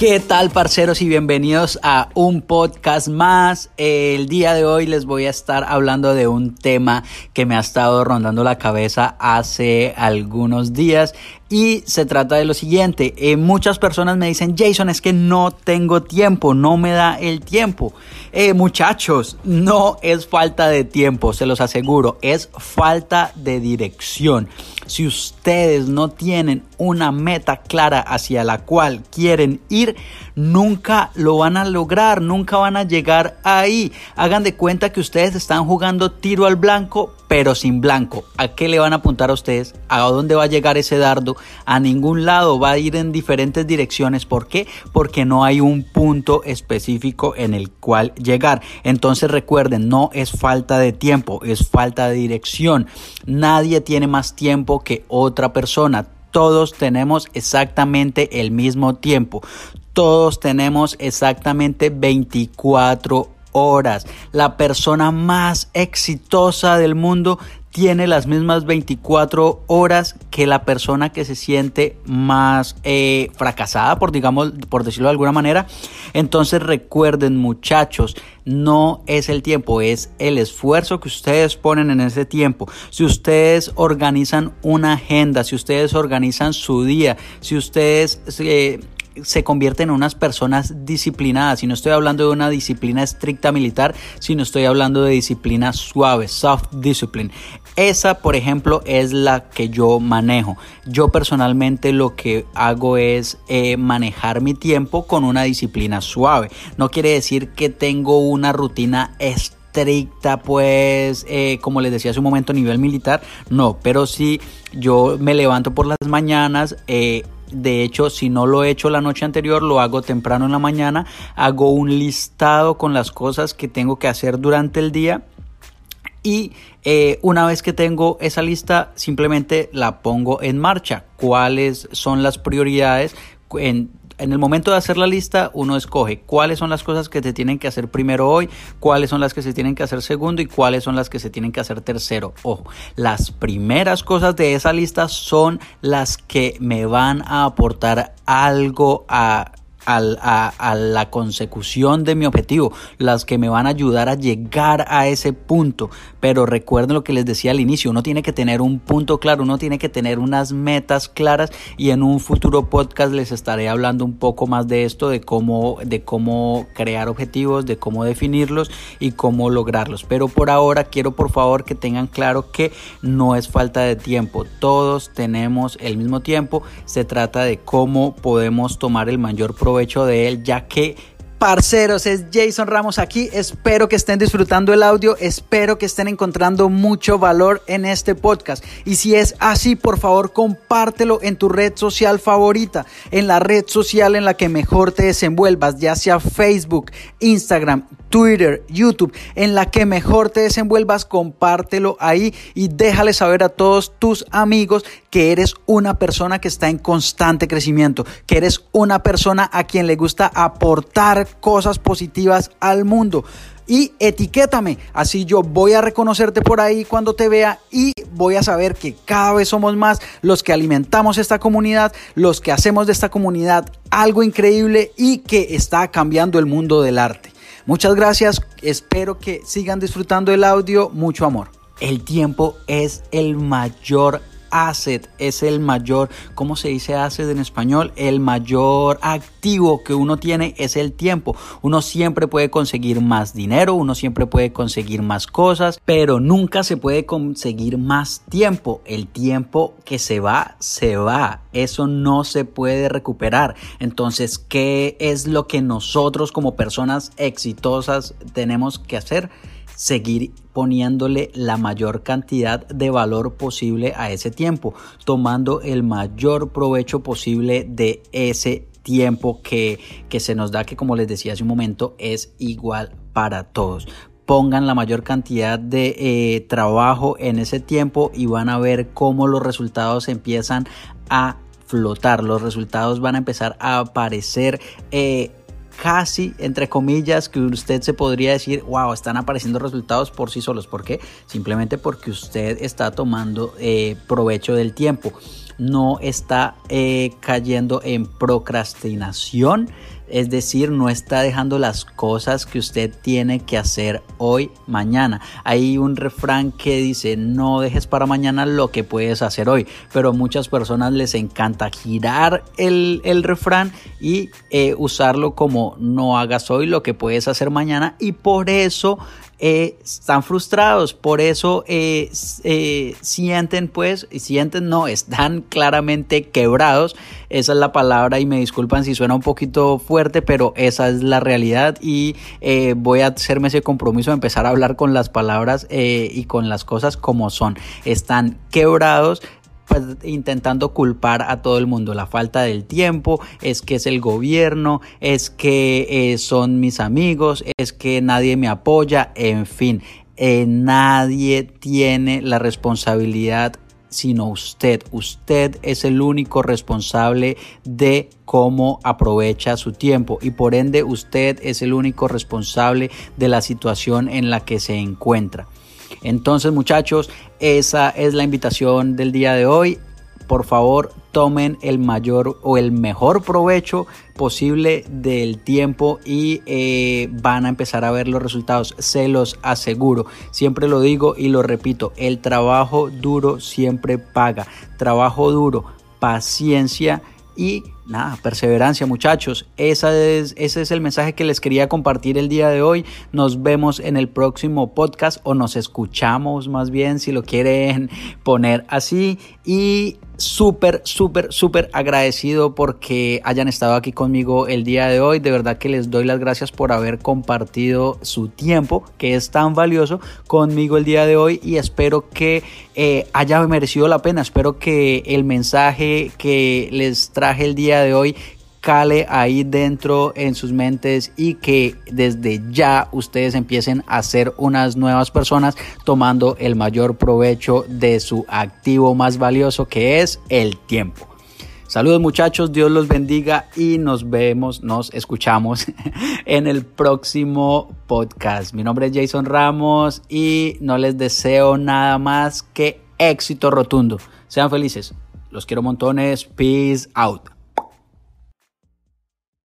¿Qué tal, parceros? Y bienvenidos a un podcast más. El día de hoy les voy a estar hablando de un tema que me ha estado rondando la cabeza hace algunos días. Y se trata de lo siguiente, eh, muchas personas me dicen, Jason, es que no tengo tiempo, no me da el tiempo. Eh, muchachos, no es falta de tiempo, se los aseguro, es falta de dirección. Si ustedes no tienen una meta clara hacia la cual quieren ir, nunca lo van a lograr, nunca van a llegar ahí. Hagan de cuenta que ustedes están jugando tiro al blanco, pero sin blanco. ¿A qué le van a apuntar a ustedes? ¿A dónde va a llegar ese dardo? A ningún lado, va a ir en diferentes direcciones. ¿Por qué? Porque no hay un punto específico en el cual llegar. Entonces recuerden, no es falta de tiempo, es falta de dirección. Nadie tiene más tiempo que otra persona todos tenemos exactamente el mismo tiempo. Todos tenemos exactamente 24 horas. La persona más exitosa del mundo tiene las mismas 24 horas que la persona que se siente más eh, fracasada, por digamos, por decirlo de alguna manera. Entonces recuerden, muchachos, no es el tiempo, es el esfuerzo que ustedes ponen en ese tiempo. Si ustedes organizan una agenda, si ustedes organizan su día, si ustedes eh, se convierten en unas personas disciplinadas. Y no estoy hablando de una disciplina estricta militar, sino estoy hablando de disciplina suave, soft discipline. Esa, por ejemplo, es la que yo manejo. Yo personalmente lo que hago es eh, manejar mi tiempo con una disciplina suave. No quiere decir que tengo una rutina estricta pues eh, como les decía hace un momento a nivel militar no pero si yo me levanto por las mañanas eh, de hecho, si no lo he hecho la noche anterior, lo hago temprano en la mañana. Hago un listado con las cosas que tengo que hacer durante el día. Y eh, una vez que tengo esa lista, simplemente la pongo en marcha. ¿Cuáles son las prioridades? En, en el momento de hacer la lista, uno escoge cuáles son las cosas que se tienen que hacer primero hoy, cuáles son las que se tienen que hacer segundo y cuáles son las que se tienen que hacer tercero. Ojo, las primeras cosas de esa lista son las que me van a aportar algo a a, la consecución de mi objetivo, las que me van a ayudar a llegar a ese punto. Pero recuerden lo que les decía al inicio, uno tiene que tener un punto claro, uno tiene que tener unas metas claras y en un futuro podcast les estaré hablando un poco más de esto, de cómo, de cómo crear objetivos, de cómo definirlos y cómo lograrlos. Pero por ahora quiero por favor que tengan claro que no es falta de tiempo, todos tenemos el mismo tiempo, se trata de cómo podemos tomar el mayor provecho hecho de él, ya que Parceros, es Jason Ramos aquí. Espero que estén disfrutando el audio, espero que estén encontrando mucho valor en este podcast. Y si es así, por favor, compártelo en tu red social favorita, en la red social en la que mejor te desenvuelvas, ya sea Facebook, Instagram, Twitter, YouTube, en la que mejor te desenvuelvas, compártelo ahí y déjale saber a todos tus amigos que eres una persona que está en constante crecimiento, que eres una persona a quien le gusta aportar cosas positivas al mundo. Y etiquétame, así yo voy a reconocerte por ahí cuando te vea y voy a saber que cada vez somos más los que alimentamos esta comunidad, los que hacemos de esta comunidad algo increíble y que está cambiando el mundo del arte. Muchas gracias, espero que sigan disfrutando el audio, mucho amor. El tiempo es el mayor es el mayor, ¿cómo se dice asset en español? El mayor activo que uno tiene es el tiempo. Uno siempre puede conseguir más dinero, uno siempre puede conseguir más cosas, pero nunca se puede conseguir más tiempo. El tiempo que se va, se va. Eso no se puede recuperar. Entonces, ¿qué es lo que nosotros como personas exitosas tenemos que hacer? Seguir poniéndole la mayor cantidad de valor posible a ese tiempo, tomando el mayor provecho posible de ese tiempo que, que se nos da, que como les decía hace un momento, es igual para todos. Pongan la mayor cantidad de eh, trabajo en ese tiempo y van a ver cómo los resultados empiezan a flotar, los resultados van a empezar a aparecer eh, casi, entre comillas, que usted se podría decir, wow, están apareciendo resultados por sí solos. ¿Por qué? Simplemente porque usted está tomando eh, provecho del tiempo. No está eh, cayendo en procrastinación es decir, no está dejando las cosas que usted tiene que hacer hoy, mañana. Hay un refrán que dice, no dejes para mañana lo que puedes hacer hoy. Pero muchas personas les encanta girar el, refrán y eh, usarlo como no hagas hoy lo que puedes hacer mañana. Y por eso eh, están frustrados, por eso eh, sienten pues, sienten no, están claramente quebrados. Esa es la palabra y me disculpan si suena un poquito fuerte pero esa es la realidad y eh, voy a hacerme ese compromiso de empezar a hablar con las palabras eh, y con las cosas como son. Están quebrados, pues, intentando culpar a todo el mundo. La falta del tiempo, es que es el gobierno, es que eh, son mis amigos, es que nadie me apoya, en fin. nadie tiene la responsabilidad sino usted. Usted es el único responsable de cómo aprovecha su tiempo y por ende usted es el único responsable de la situación en la que se encuentra. Entonces muchachos, esa es la invitación del día de hoy por favor tomen el mayor o el mejor provecho posible del tiempo y eh, van a empezar a ver los resultados, se los aseguro. Siempre lo digo y lo repito, el trabajo duro siempre paga. Trabajo duro, paciencia y nada, perseverancia muchachos. Esa es, ese es el mensaje que les quería compartir el día de hoy. Nos vemos en el próximo podcast o nos escuchamos más bien si lo quieren poner así. Y súper, súper, súper agradecido porque hayan estado aquí conmigo el día de hoy. De verdad que les doy las gracias por haber compartido su tiempo, que es tan valioso, conmigo el día de hoy y espero que eh, haya merecido la pena. Espero que el mensaje que les traje el de hoy cale ahí dentro en sus mentes y que desde ya ustedes empiecen a ser unas nuevas personas tomando el mayor provecho de su activo más valioso que es el tiempo. Saludos muchachos, Dios los bendiga y nos vemos, nos escuchamos en el próximo podcast. Mi nombre es Jason Ramos y no les deseo nada más que éxito rotundo. Sean felices. Los quiero montones. Peace out.